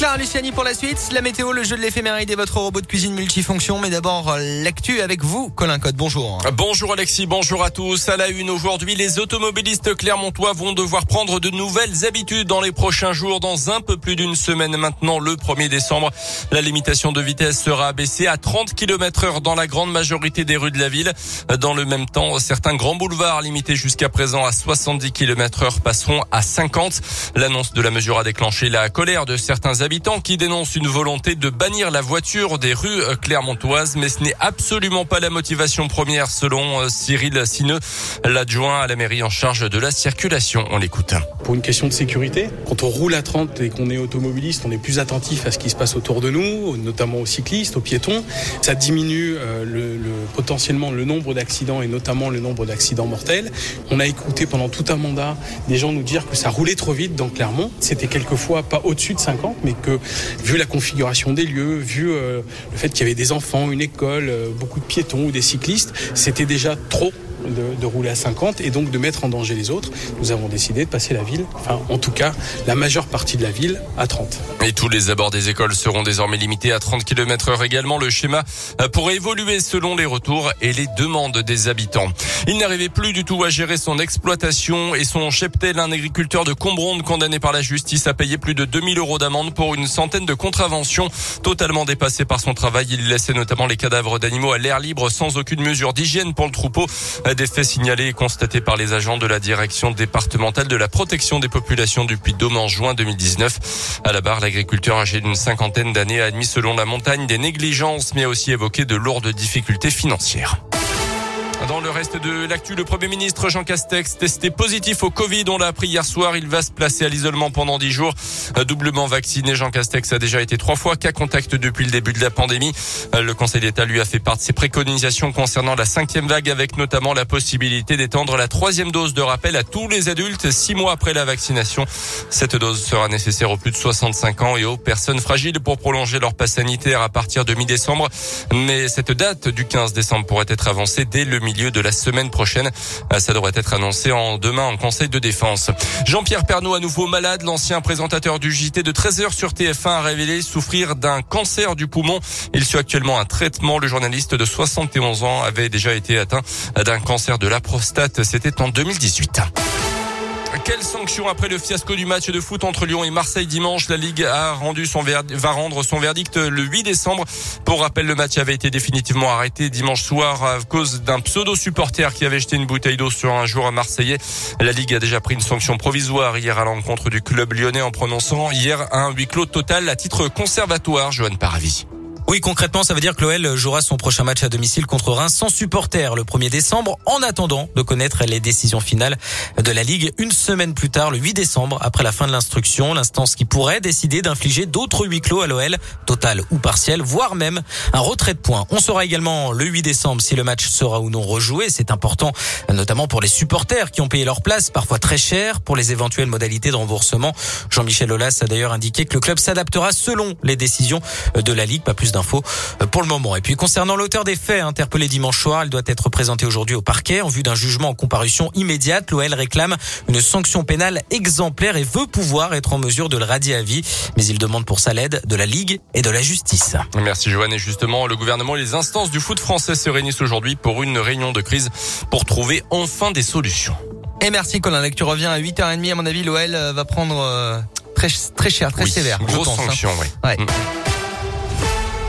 Clara Luciani pour la suite. La météo, le jeu de l'éphéméride et votre robot de cuisine multifonction. Mais d'abord, l'actu avec vous, Colin Code. Bonjour. Bonjour Alexis, bonjour à tous. À la une aujourd'hui, les automobilistes clermontois vont devoir prendre de nouvelles habitudes dans les prochains jours. Dans un peu plus d'une semaine maintenant, le 1er décembre, la limitation de vitesse sera abaissée à 30 km heure dans la grande majorité des rues de la ville. Dans le même temps, certains grands boulevards limités jusqu'à présent à 70 km heure passeront à 50. L'annonce de la mesure a déclenché la colère de certains habitants qui dénoncent une volonté de bannir la voiture des rues clermontoises, mais ce n'est absolument pas la motivation première selon euh, Cyril Sineux, l'adjoint à la mairie en charge de la circulation. On l'écoute. Pour une question de sécurité, quand on roule à 30 et qu'on est automobiliste, on est plus attentif à ce qui se passe autour de nous, notamment aux cyclistes, aux piétons. Ça diminue euh, le, le, potentiellement le nombre d'accidents et notamment le nombre d'accidents mortels. On a écouté pendant tout un mandat des gens nous dire que ça roulait trop vite dans Clermont. C'était quelquefois pas au-dessus de 50, mais que vu la configuration des lieux, vu euh, le fait qu'il y avait des enfants, une école, euh, beaucoup de piétons ou des cyclistes, c'était déjà trop de, de, rouler à 50 et donc de mettre en danger les autres. Nous avons décidé de passer la ville, enfin en tout cas la majeure partie de la ville, à 30. Et tous les abords des écoles seront désormais limités à 30 km heure également. Le schéma pourrait évoluer selon les retours et les demandes des habitants. Il n'arrivait plus du tout à gérer son exploitation et son cheptel. Un agriculteur de Combronde condamné par la justice a payé plus de 2000 euros d'amende pour une centaine de contraventions. Totalement dépassé par son travail, il laissait notamment les cadavres d'animaux à l'air libre sans aucune mesure d'hygiène pour le troupeau. Des faits signalés et constatés par les agents de la direction départementale de la protection des populations Puy-de-Dôme en juin 2019. À la barre, l'agriculteur âgé d'une cinquantaine d'années a admis selon la montagne des négligences mais a aussi évoqué de lourdes difficultés financières. Dans le reste de l'actu, le Premier ministre Jean Castex testé positif au Covid. On l'a appris hier soir. Il va se placer à l'isolement pendant dix jours. Doublement vacciné, Jean Castex a déjà été trois fois cas contact depuis le début de la pandémie. Le Conseil d'État lui a fait part de ses préconisations concernant la cinquième vague avec notamment la possibilité d'étendre la troisième dose de rappel à tous les adultes six mois après la vaccination. Cette dose sera nécessaire aux plus de 65 ans et aux personnes fragiles pour prolonger leur passe sanitaire à partir de mi-décembre. Mais cette date du 15 décembre pourrait être avancée dès le milieu de la semaine prochaine. Ça devrait être annoncé en demain en Conseil de défense. Jean-Pierre Pernaud, à nouveau malade, l'ancien présentateur du JT de 13h sur TF1 a révélé souffrir d'un cancer du poumon. Il suit actuellement un traitement. Le journaliste de 71 ans avait déjà été atteint d'un cancer de la prostate. C'était en 2018. Quelle sanction après le fiasco du match de foot entre Lyon et Marseille dimanche La Ligue a rendu son va rendre son verdict le 8 décembre. Pour rappel, le match avait été définitivement arrêté dimanche soir à cause d'un pseudo supporter qui avait jeté une bouteille d'eau sur un joueur marseillais. La Ligue a déjà pris une sanction provisoire hier à l'encontre du club lyonnais en prononçant hier un huis clos total à titre conservatoire. Johan Paravi. Oui, concrètement, ça veut dire que l'OL jouera son prochain match à domicile contre Reims sans supporter le 1er décembre, en attendant de connaître les décisions finales de la Ligue une semaine plus tard, le 8 décembre, après la fin de l'instruction, l'instance qui pourrait décider d'infliger d'autres huis clos à l'OL, total ou partiel, voire même un retrait de points. On saura également le 8 décembre si le match sera ou non rejoué. C'est important, notamment pour les supporters qui ont payé leur place, parfois très cher, pour les éventuelles modalités de remboursement. Jean-Michel Aulas a d'ailleurs indiqué que le club s'adaptera selon les décisions de la Ligue. Pas plus d'infos pour le moment. Et puis concernant l'auteur des faits interpellé dimanche soir, il doit être présenté aujourd'hui au parquet en vue d'un jugement en comparution immédiate. L'OL réclame une sanction pénale exemplaire et veut pouvoir être en mesure de le radier à vie. Mais il demande pour ça l'aide de la Ligue et de la justice. Merci Joanne. Et justement, le gouvernement et les instances du foot français se réunissent aujourd'hui pour une réunion de crise pour trouver enfin des solutions. Et merci Colin. Tu reviens à 8h30. À mon avis, l'OL va prendre très, très cher, très oui, sévère. Grosse pense, sanction, hein. oui. Ouais. Mm.